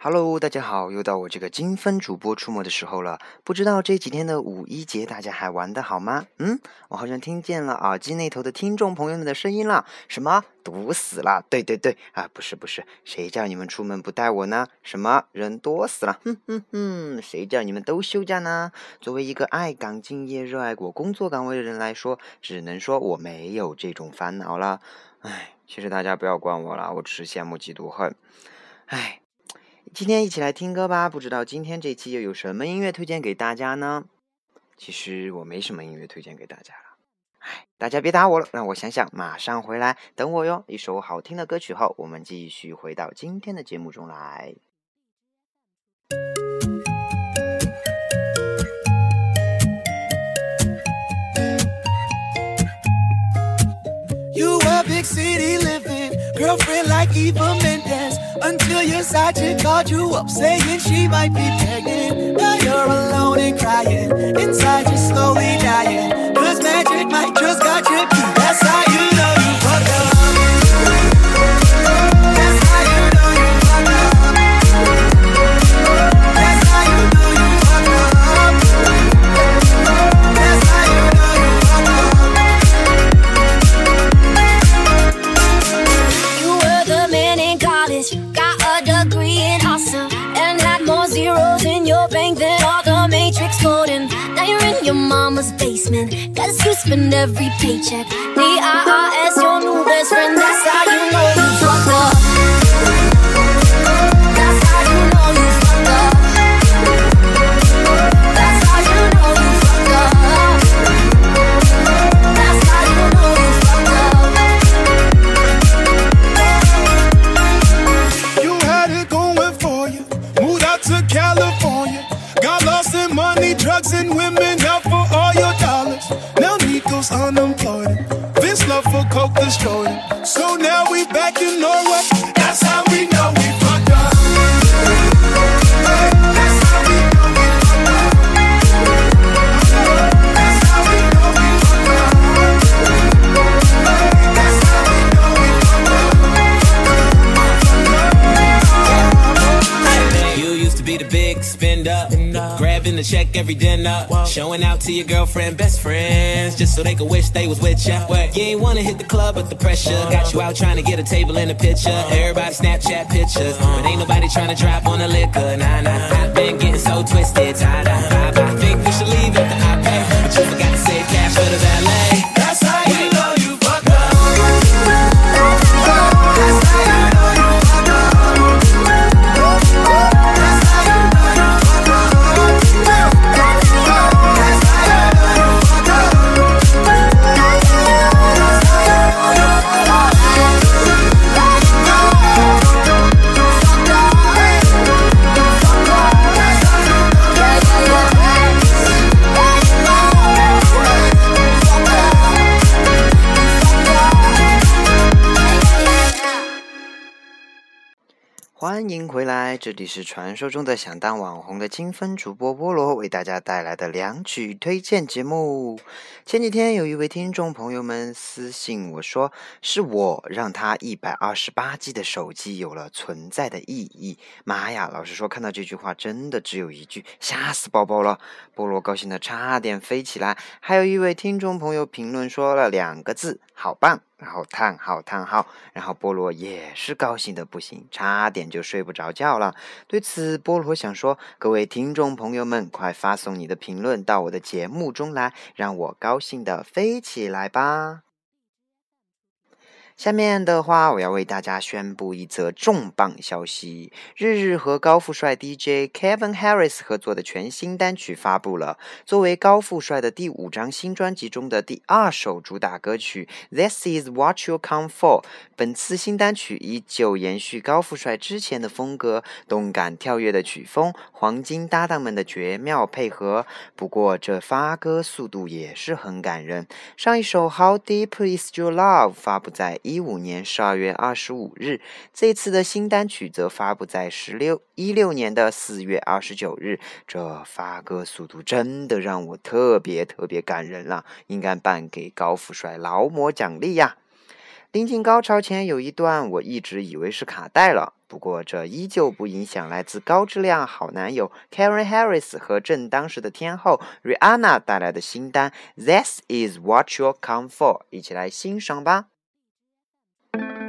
Hello，大家好，又到我这个金分主播出没的时候了。不知道这几天的五一节大家还玩得好吗？嗯，我好像听见了耳机那头的听众朋友们的声音了。什么？堵死了？对对对，啊，不是不是，谁叫你们出门不带我呢？什么？人多死了？哼哼哼，谁叫你们都休假呢？作为一个爱岗敬业、热爱我工作岗位的人来说，只能说我没有这种烦恼了。唉，其实大家不要管我了，我只是羡慕嫉妒恨。唉。今天一起来听歌吧，不知道今天这期又有什么音乐推荐给大家呢？其实我没什么音乐推荐给大家了，哎，大家别打我了，让我想想，马上回来等我哟。一首好听的歌曲后，我们继续回到今天的节目中来。You were big city girlfriend like Eva Mendes. Until your side chick called you up saying she might be pregnant. Now you're alone and crying, inside you're slowly dying. Cause magic might just got you beat. That's how you know you fucked up. Basement, cause you spend every paycheck. The IRS, your new best friend, that's how you know you fucked up. Love for coke destroyed. So now we back in Norway. That's how check every dinner, showing out to your girlfriend, best friends, just so they could wish they was with ya. What? You ain't wanna hit the club, but the pressure got you out trying to get a table in a picture. Everybody Snapchat pictures, but ain't nobody trying to drop on the liquor. Nah, nah, I've been getting so twisted, tied up. I, I think we should leave after I pay, but you forgot to save cash for the valet. 这里是传说中的想当网红的金分主播菠萝为大家带来的两曲推荐节目。前几天有一位听众朋友们私信我说，是我让他一百二十八 G 的手机有了存在的意义。妈呀，老实说，看到这句话真的只有一句，吓死宝宝了。菠萝高兴的差点飞起来。还有一位听众朋友评论说了两个字，好棒。然后叹号叹号，然后菠萝也是高兴的不行，差点就睡不着觉了。对此，菠萝想说，各位听众朋友们，快发送你的评论到我的节目中来，让我高兴的飞起来吧。下面的话，我要为大家宣布一则重磅消息：日日和高富帅 DJ Kevin Harris 合作的全新单曲发布了。作为高富帅的第五张新专辑中的第二首主打歌曲《This Is What You Come For》，本次新单曲依旧延续高富帅之前的风格，动感跳跃的曲风，黄金搭档们的绝妙配合。不过，这发歌速度也是很感人。上一首《How Deep Is Your Love》发布在一五年十二月二十五日，这次的新单曲则发布在十六一六年的四月二十九日。这发歌速度真的让我特别特别感人了，应该颁给高富帅劳模奖励呀！临近高潮前有一段，我一直以为是卡带了。不过这依旧不影响来自高质量好男友 Karen Harris 和正当时的天后 Rihanna 带来的新单 This Is What You Come For，一起来欣赏吧。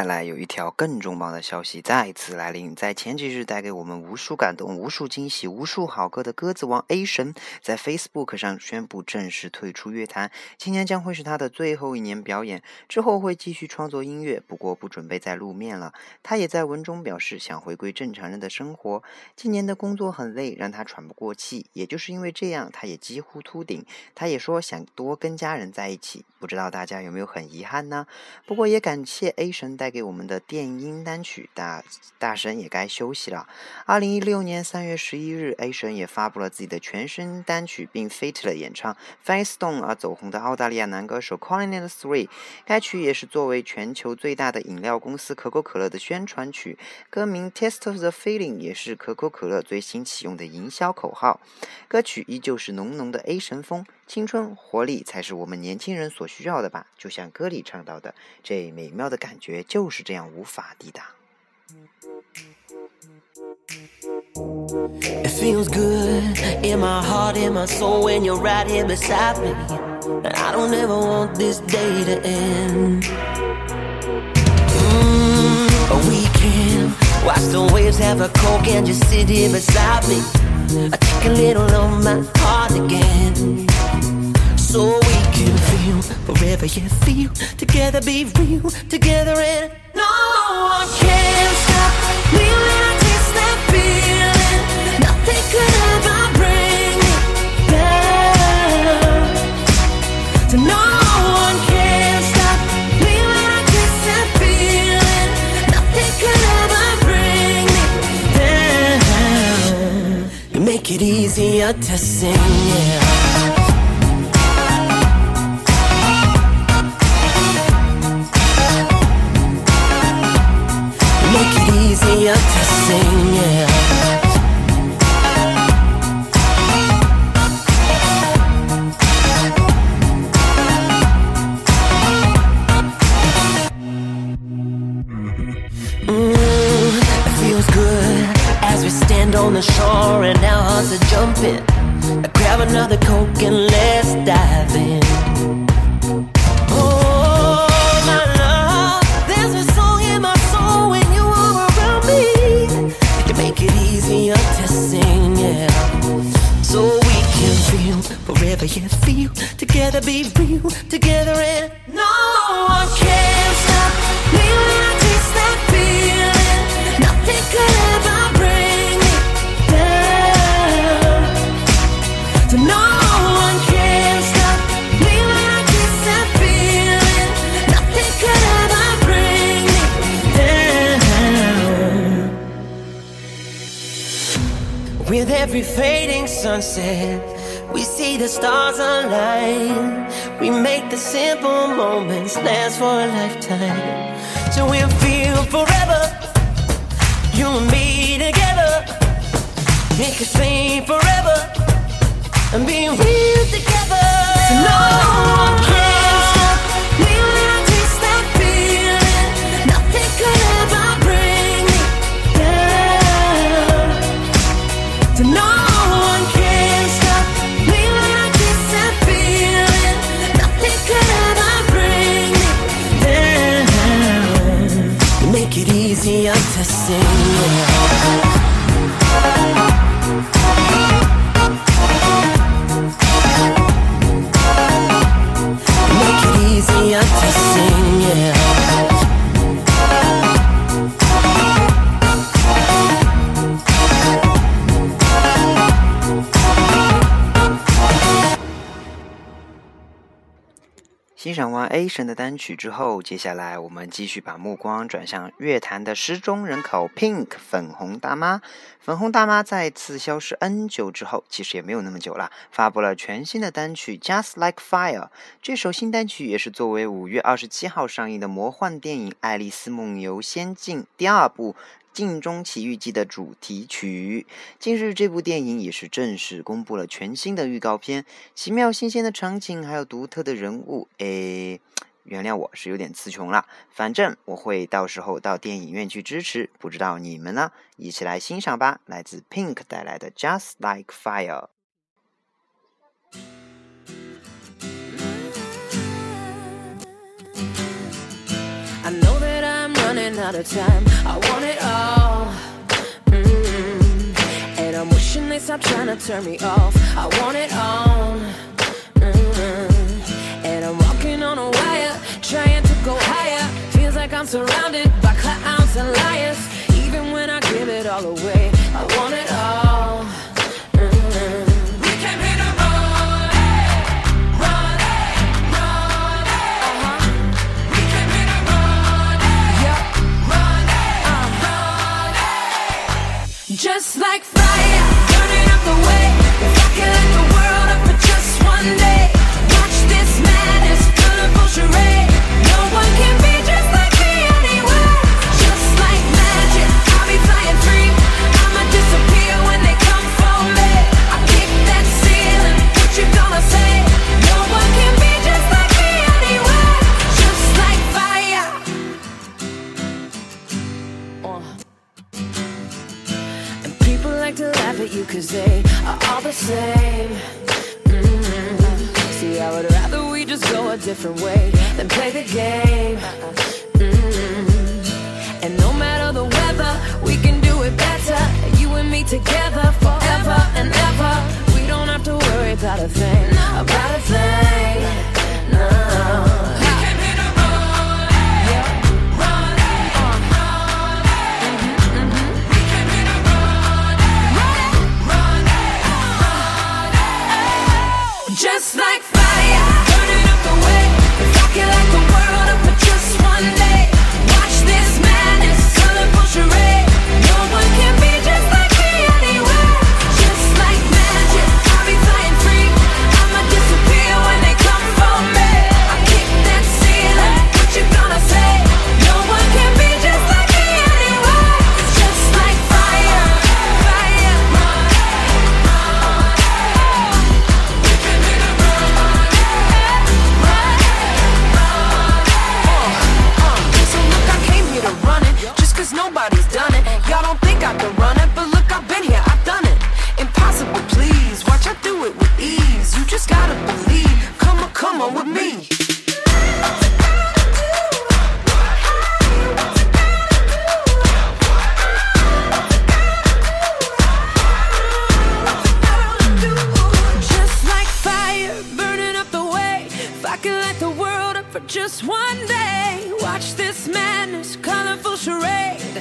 下来有一条更重磅的消息再次来临，在前几日带给我们无数感动、无数惊喜、无数好歌的鸽子王 A 神，在 Facebook 上宣布正式退出乐坛，今年将会是他的最后一年表演，之后会继续创作音乐，不过不准备再露面了。他也在文中表示想回归正常人的生活。今年的工作很累，让他喘不过气，也就是因为这样，他也几乎秃顶。他也说想多跟家人在一起，不知道大家有没有很遗憾呢？不过也感谢 A 神带给我们的电音单曲，大大神也该休息了。二零一六年三月十一日，A 神也发布了自己的全新单曲，并 feat 了演唱 Firestone 而走红的澳大利亚男歌手 Colin and Three。该曲也是作为全球最大的饮料公司可口可乐的宣传曲，歌名 Taste of the Feeling 也是可口可乐最新启用的营销口号。歌曲依旧是浓浓的 A 神风，青春活力才是我们年轻人所需要的吧？就像歌里唱到的，这美妙的感觉就是这样无法抵挡。It feels good in my heart, in my soul when you're right here beside me. I don't ever want this day to end. Mm, a weekend, watch the waves have a coke and just sit here beside me. I take a little of my heart again. So we can feel forever, yeah, feel together, be real together, and no one can stop me when I taste that feeling. Nothing could ever bring me down. So no one can stop me I taste that feeling. Nothing could ever bring me down. Make it easier to sing, yeah. No one can stop me I taste that feeling. Nothing could ever bring me down. So no one can stop me I taste that feeling. Nothing could ever bring me down. With every fading sunset, we see the stars align. We make the simple moments last for a lifetime. So we'll feel forever, you and me together. Make us sing forever and be real together. 欣赏完 A 神的单曲之后，接下来我们继续把目光转向乐坛的失踪人口 Pink 粉红大妈。粉红大妈再次消失 N 久之后，其实也没有那么久了，发布了全新的单曲《Just Like Fire》。这首新单曲也是作为五月二十七号上映的魔幻电影《爱丽丝梦游仙境》第二部。《镜中奇遇记》的主题曲。近日，这部电影也是正式公布了全新的预告片，奇妙新鲜的场景，还有独特的人物。诶，原谅我是有点词穷了，反正我会到时候到电影院去支持，不知道你们呢？一起来欣赏吧，来自 Pink 带来的《Just Like Fire》。Of time. I want it all. mm And I'm wishing they stop trying to turn me off. I want it all. mm And I'm walking on a wire, trying to go higher. Feels like I'm surrounded by clowns and liars. Even when I give it all away, I want it all. Just like together forever and ever. We don't have to worry about a thing,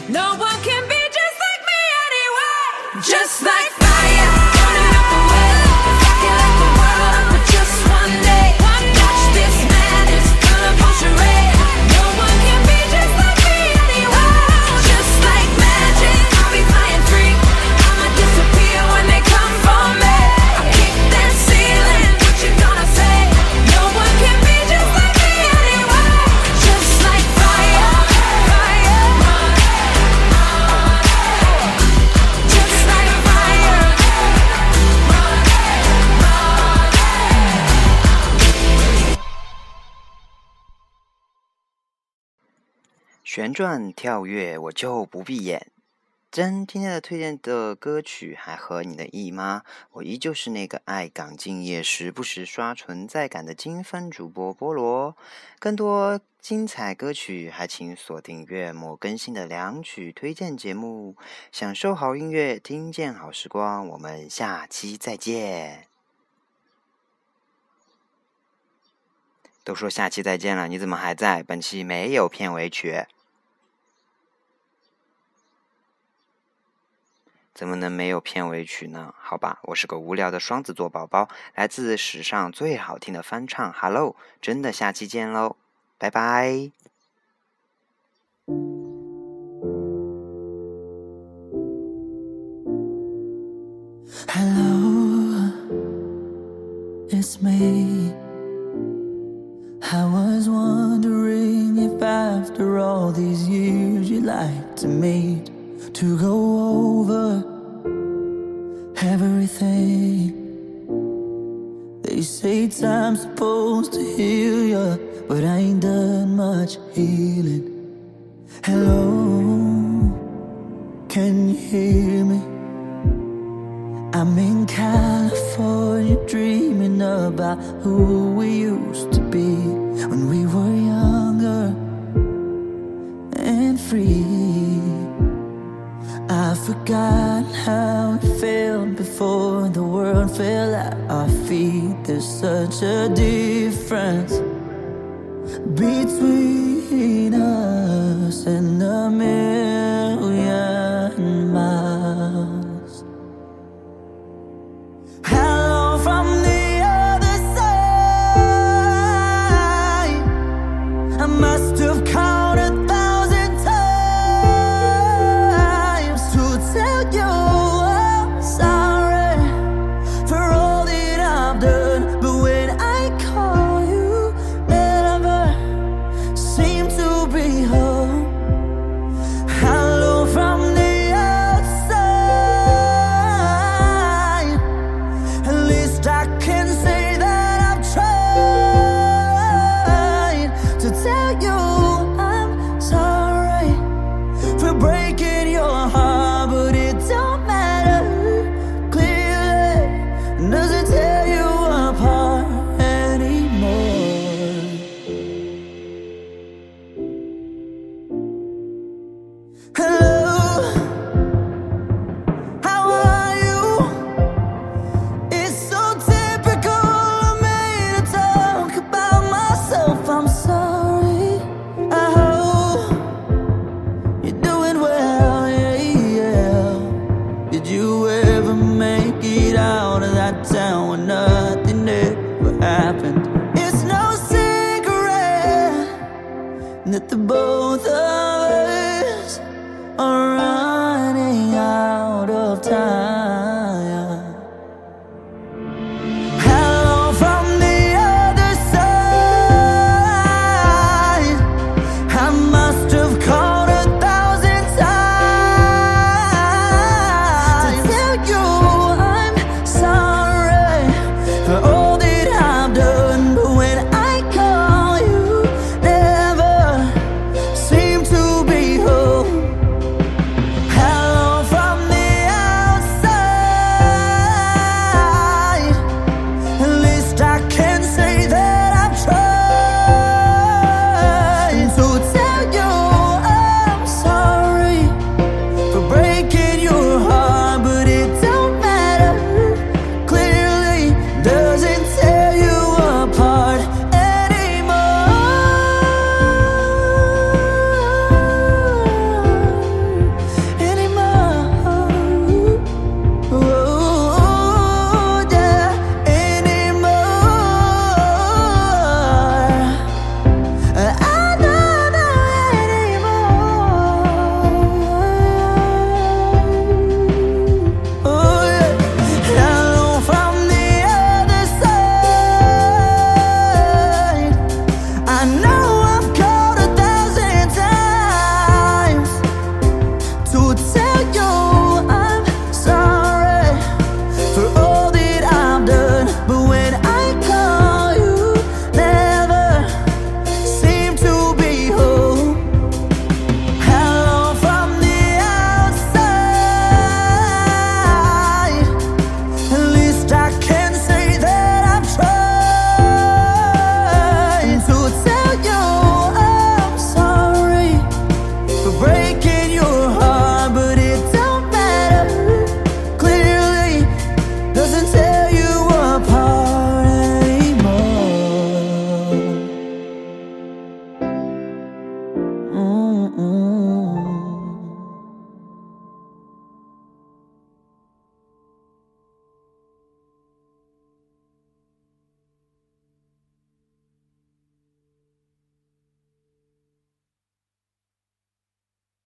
No one 旋转跳跃，我就不闭眼。真，今天的推荐的歌曲还合你的意吗？我依旧是那个爱岗敬业、时不时刷存在感的金分主播菠萝。更多精彩歌曲，还请锁定月末更新的两曲推荐节目，享受好音乐，听见好时光。我们下期再见。都说下期再见了，你怎么还在？本期没有片尾曲。怎么能没有片尾曲呢？好吧，我是个无聊的双子座宝宝，来自史上最好听的翻唱《Hello》，真的下期见喽，拜拜。Hello, it's me. I was wondering if after all these years you'd like to meet to go over everything. They say time's supposed to heal you, but I ain't done much healing. Hello, can you hear me? I'm in California dreaming about who we used to